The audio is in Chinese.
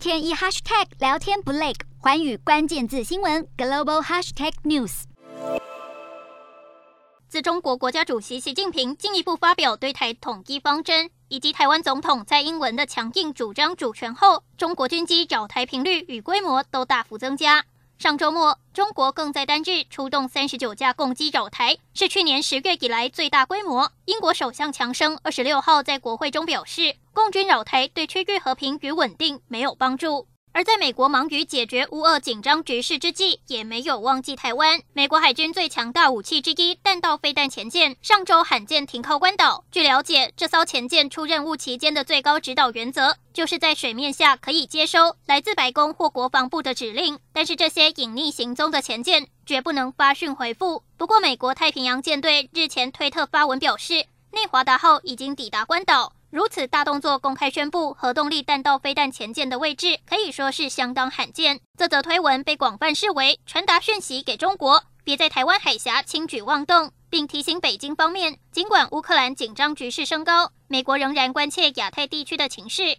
天一 hashtag 聊天不累，环宇关键字新闻 global hashtag news。自中国国家主席习近平进一步发表对台统一方针，以及台湾总统在英文的强硬主张主权后，中国军机找台频率与规模都大幅增加。上周末，中国更在单日出动三十九架共机扰台，是去年十月以来最大规模。英国首相强生二十六号在国会中表示，共军扰台对区域和平与稳定没有帮助。而在美国忙于解决乌俄紧张局势之际，也没有忘记台湾。美国海军最强大武器之一弹道飞弹潜舰上周罕见停靠关岛。据了解，这艘潜舰出任务期间的最高指导原则，就是在水面下可以接收来自白宫或国防部的指令，但是这些隐匿行踪的潜舰绝不能发讯回复。不过，美国太平洋舰队日前推特发文表示，内华达号已经抵达关岛。如此大动作公开宣布核动力弹道飞弹前舰的位置，可以说是相当罕见。这则推文被广泛视为传达讯息给中国，别在台湾海峡轻举妄动，并提醒北京方面，尽管乌克兰紧张局势升高，美国仍然关切亚太地区的情势。